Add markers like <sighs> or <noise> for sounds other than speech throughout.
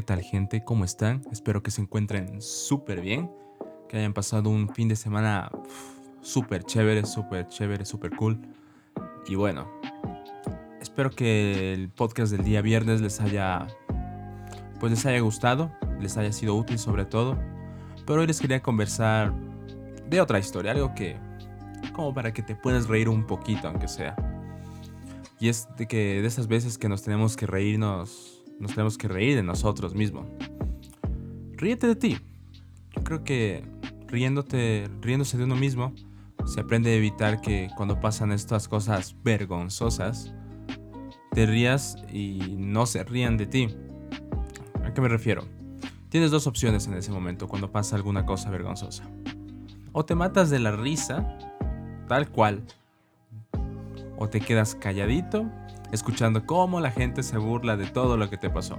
¿qué tal gente? ¿Cómo están? Espero que se encuentren súper bien, que hayan pasado un fin de semana súper chévere, súper chévere, súper cool. Y bueno, espero que el podcast del día viernes les haya, pues les haya gustado, les haya sido útil sobre todo. Pero hoy les quería conversar de otra historia, algo que, como para que te puedas reír un poquito, aunque sea. Y es de que de esas veces que nos tenemos que reírnos nos tenemos que reír de nosotros mismos. Ríete de ti. Yo creo que riéndote, riéndose de uno mismo, se aprende a evitar que cuando pasan estas cosas vergonzosas, te rías y no se rían de ti. ¿A qué me refiero? Tienes dos opciones en ese momento cuando pasa alguna cosa vergonzosa. O te matas de la risa, tal cual, o te quedas calladito escuchando cómo la gente se burla de todo lo que te pasó.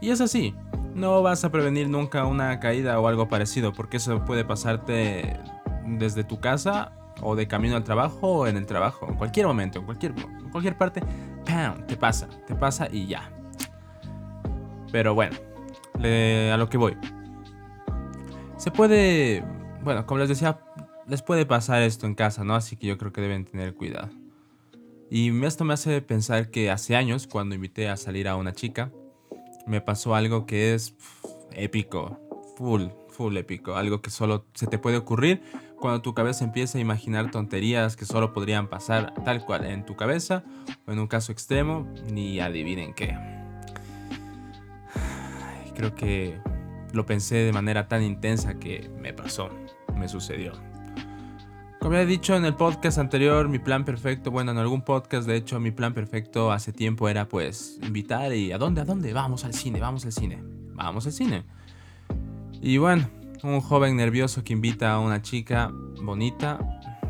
Y es así, no vas a prevenir nunca una caída o algo parecido, porque eso puede pasarte desde tu casa o de camino al trabajo o en el trabajo, en cualquier momento, en cualquier, cualquier parte, ¡pam! te pasa, te pasa y ya. Pero bueno, a lo que voy. Se puede, bueno, como les decía, les puede pasar esto en casa, ¿no? Así que yo creo que deben tener cuidado. Y esto me hace pensar que hace años, cuando invité a salir a una chica, me pasó algo que es épico, full, full épico, algo que solo se te puede ocurrir cuando tu cabeza empieza a imaginar tonterías que solo podrían pasar tal cual en tu cabeza o en un caso extremo, ni adivinen qué. Creo que lo pensé de manera tan intensa que me pasó, me sucedió. Como he dicho en el podcast anterior, mi plan perfecto, bueno, en algún podcast, de hecho, mi plan perfecto hace tiempo era pues invitar y ¿a dónde? ¿A dónde? Vamos al cine, vamos al cine, vamos al cine. Y bueno, un joven nervioso que invita a una chica bonita,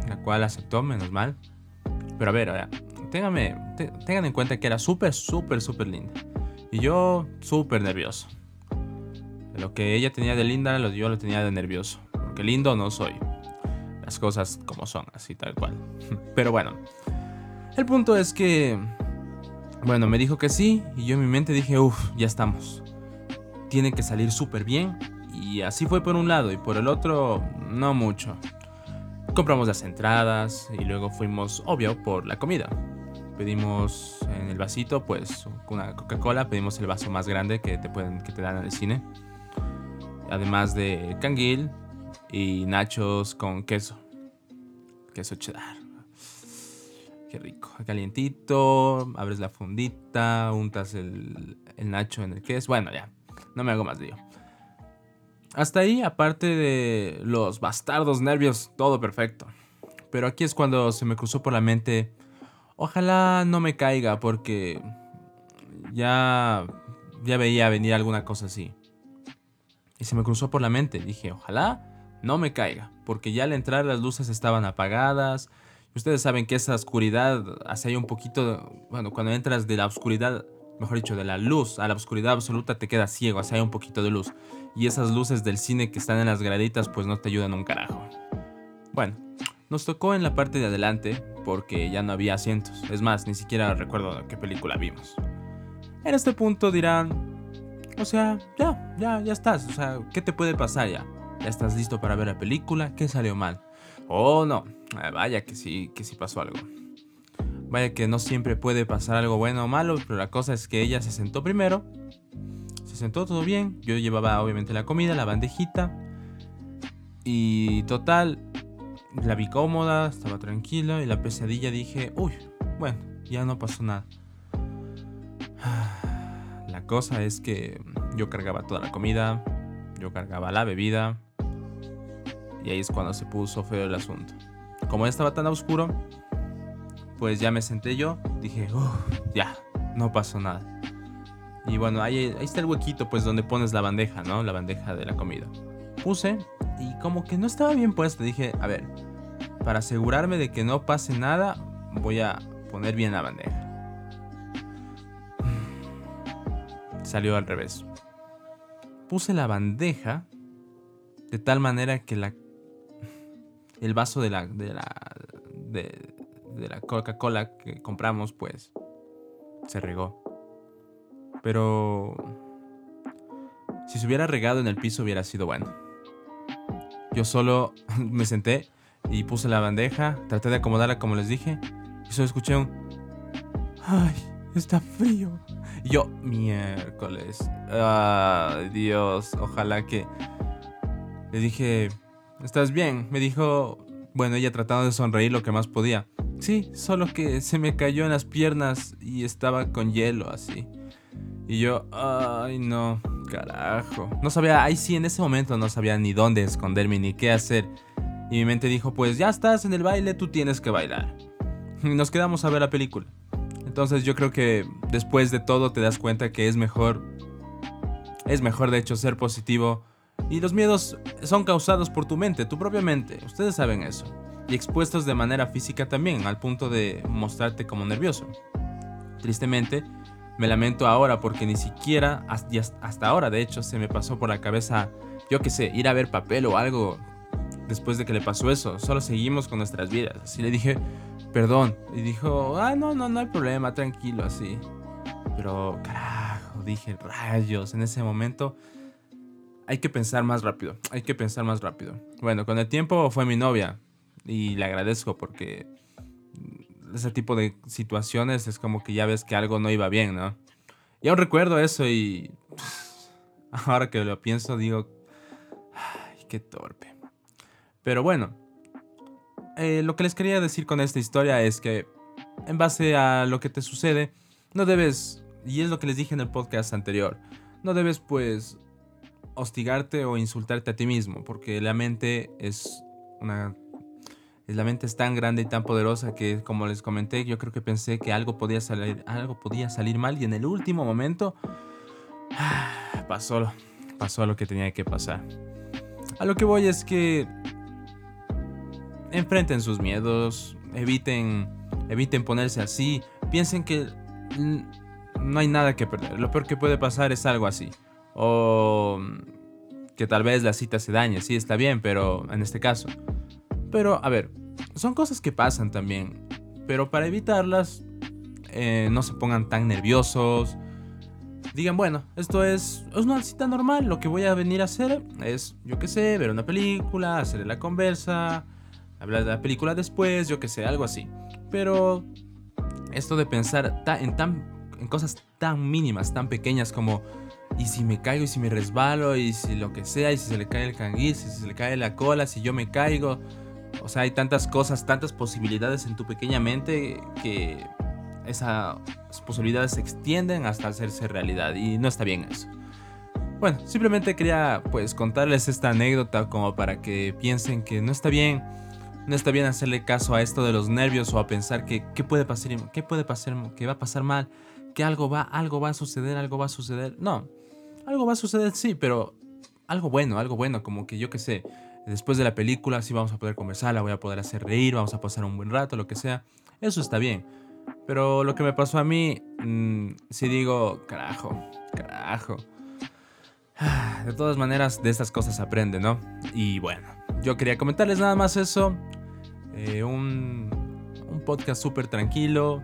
la cual aceptó, menos mal. Pero a ver, tengan en cuenta que era súper, súper, súper linda. Y yo súper nervioso. Lo que ella tenía de linda, yo lo tenía de nervioso. Porque lindo no soy las cosas como son, así tal cual. <laughs> Pero bueno, el punto es que, bueno, me dijo que sí y yo en mi mente dije, uff, ya estamos. Tiene que salir súper bien y así fue por un lado y por el otro no mucho. Compramos las entradas y luego fuimos, obvio, por la comida. Pedimos en el vasito, pues, una Coca-Cola, pedimos el vaso más grande que te, pueden, que te dan en el cine. Además de canguil, y nachos con queso. Queso cheddar. Qué rico. Calientito, abres la fundita, untas el, el nacho en el queso. Bueno, ya, no me hago más lío. Hasta ahí, aparte de los bastardos nervios, todo perfecto. Pero aquí es cuando se me cruzó por la mente, ojalá no me caiga porque ya ya veía venir alguna cosa así. Y se me cruzó por la mente, dije, ojalá no me caiga, porque ya al entrar las luces estaban apagadas. Ustedes saben que esa oscuridad, hace ahí un poquito, bueno, cuando entras de la oscuridad, mejor dicho, de la luz a la oscuridad absoluta te quedas ciego, hace ahí un poquito de luz. Y esas luces del cine que están en las graditas pues no te ayudan un carajo. Bueno, nos tocó en la parte de adelante porque ya no había asientos. Es más, ni siquiera recuerdo qué película vimos. En este punto dirán, o sea, ya, ya, ya estás. O sea, ¿qué te puede pasar ya? ¿Ya estás listo para ver la película? ¿Qué salió mal? Oh, no. Ah, vaya que sí, que sí pasó algo. Vaya que no siempre puede pasar algo bueno o malo, pero la cosa es que ella se sentó primero. Se sentó todo bien. Yo llevaba obviamente la comida, la bandejita. Y total, la vi cómoda, estaba tranquila y la pesadilla dije, uy, bueno, ya no pasó nada. La cosa es que yo cargaba toda la comida, yo cargaba la bebida, y ahí es cuando se puso feo el asunto. Como ya estaba tan oscuro, pues ya me senté yo. Dije, ya, no pasó nada. Y bueno, ahí, ahí está el huequito, pues donde pones la bandeja, ¿no? La bandeja de la comida. Puse y como que no estaba bien puesto. Dije, a ver, para asegurarme de que no pase nada, voy a poner bien la bandeja. <sighs> Salió al revés. Puse la bandeja de tal manera que la el vaso de la, de la, de, la Coca-Cola que compramos, pues, se regó. Pero Si se hubiera regado en el piso hubiera sido bueno. Yo solo <laughs> me senté y puse la bandeja, traté de acomodarla como les dije, y solo escuché un... ¡Ay! Está frío. Y yo, miércoles. Ay, Dios, ojalá que... Le dije, ¿estás bien? Me dijo, bueno, ella tratando de sonreír lo que más podía. Sí, solo que se me cayó en las piernas y estaba con hielo así. Y yo, ay no, carajo. No sabía, ahí sí, en ese momento no sabía ni dónde esconderme ni qué hacer. Y mi mente dijo, pues ya estás en el baile, tú tienes que bailar. Y nos quedamos a ver la película. Entonces yo creo que después de todo te das cuenta que es mejor, es mejor de hecho ser positivo. Y los miedos son causados por tu mente, tu propia mente. Ustedes saben eso. Y expuestos de manera física también, al punto de mostrarte como nervioso. Tristemente, me lamento ahora porque ni siquiera, hasta ahora de hecho, se me pasó por la cabeza, yo qué sé, ir a ver papel o algo después de que le pasó eso. Solo seguimos con nuestras vidas. Así le dije, perdón. Y dijo, ah, no, no, no hay problema, tranquilo, así. Pero, carajo, dije, rayos, en ese momento hay que pensar más rápido, hay que pensar más rápido. Bueno, con el tiempo fue mi novia y le agradezco porque ese tipo de situaciones es como que ya ves que algo no iba bien, ¿no? Y aún recuerdo eso y <laughs> ahora que lo pienso digo, ay, qué torpe. Pero bueno, eh, lo que les quería decir con esta historia es que en base a lo que te sucede, no debes, y es lo que les dije en el podcast anterior, no debes pues hostigarte o insultarte a ti mismo, porque la mente es una... La mente es tan grande y tan poderosa que, como les comenté, yo creo que pensé que algo podía salir, algo podía salir mal y en el último momento <sighs> pasó, pasó lo que tenía que pasar. A lo que voy es que enfrenten sus miedos, eviten, eviten ponerse así, piensen que no hay nada que perder. Lo peor que puede pasar es algo así. O que tal vez la cita se dañe, sí está bien, pero en este caso. Pero a ver, son cosas que pasan también. Pero para evitarlas, eh, no se pongan tan nerviosos. Digan, bueno, esto es, es una cita normal. Lo que voy a venir a hacer es, yo qué sé, ver una película, hacerle la conversa, hablar de la película después, yo que sé, algo así. Pero esto de pensar en, tan, en cosas tan mínimas, tan pequeñas como, y si me caigo, y si me resbalo, y si lo que sea, y si se le cae el canguil, si se le cae la cola, si yo me caigo. O sea, hay tantas cosas, tantas posibilidades en tu pequeña mente que esas posibilidades se extienden hasta hacerse realidad y no está bien eso. Bueno, simplemente quería pues contarles esta anécdota como para que piensen que no está bien no está bien hacerle caso a esto de los nervios o a pensar que qué puede pasar, qué puede pasar, que va a pasar mal, que algo va, algo va a suceder, algo va a suceder. No, algo va a suceder sí, pero algo bueno, algo bueno, como que yo qué sé, después de la película sí vamos a poder conversar, la voy a poder hacer reír, vamos a pasar un buen rato, lo que sea. Eso está bien. Pero lo que me pasó a mí, mm, sí digo, carajo, carajo. <sighs> De todas maneras, de estas cosas aprende, ¿no? Y bueno, yo quería comentarles nada más eso. Eh, un, un podcast súper tranquilo,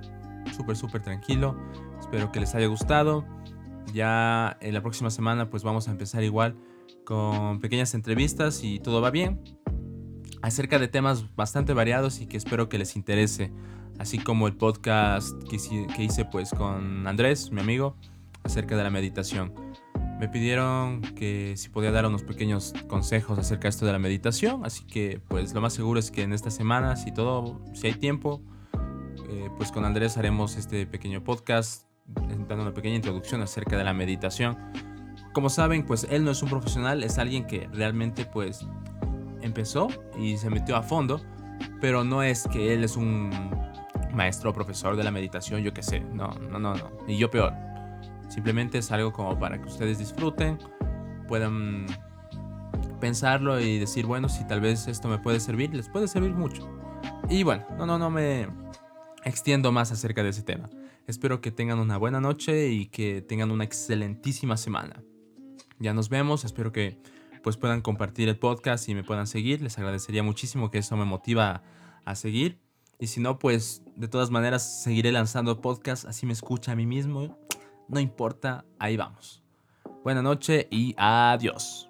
súper, súper tranquilo. Espero que les haya gustado. Ya en la próxima semana pues vamos a empezar igual con pequeñas entrevistas y todo va bien. Acerca de temas bastante variados y que espero que les interese. Así como el podcast que, hice pues con Andrés, mi amigo, acerca de la meditación. Me pidieron que si podía dar unos pequeños consejos acerca de esto de la meditación, así que pues lo más seguro es que en esta semana, si todo, si hay tiempo, eh, pues con Andrés haremos este pequeño podcast dando una pequeña introducción acerca de la meditación. Como saben, pues él no es un profesional, es alguien que realmente pues empezó y se metió a fondo, pero no es que él es un maestro o profesor de la meditación, yo qué sé, no, no, no, no, y yo peor. Simplemente es algo como para que ustedes disfruten, puedan pensarlo y decir, bueno, si tal vez esto me puede servir, les puede servir mucho. Y bueno, no, no, no me extiendo más acerca de ese tema. Espero que tengan una buena noche y que tengan una excelentísima semana. Ya nos vemos, espero que pues puedan compartir el podcast y me puedan seguir. Les agradecería muchísimo que eso me motiva a seguir. Y si no, pues de todas maneras seguiré lanzando podcast, así me escucha a mí mismo no importa, ahí vamos. Buena noche y adiós.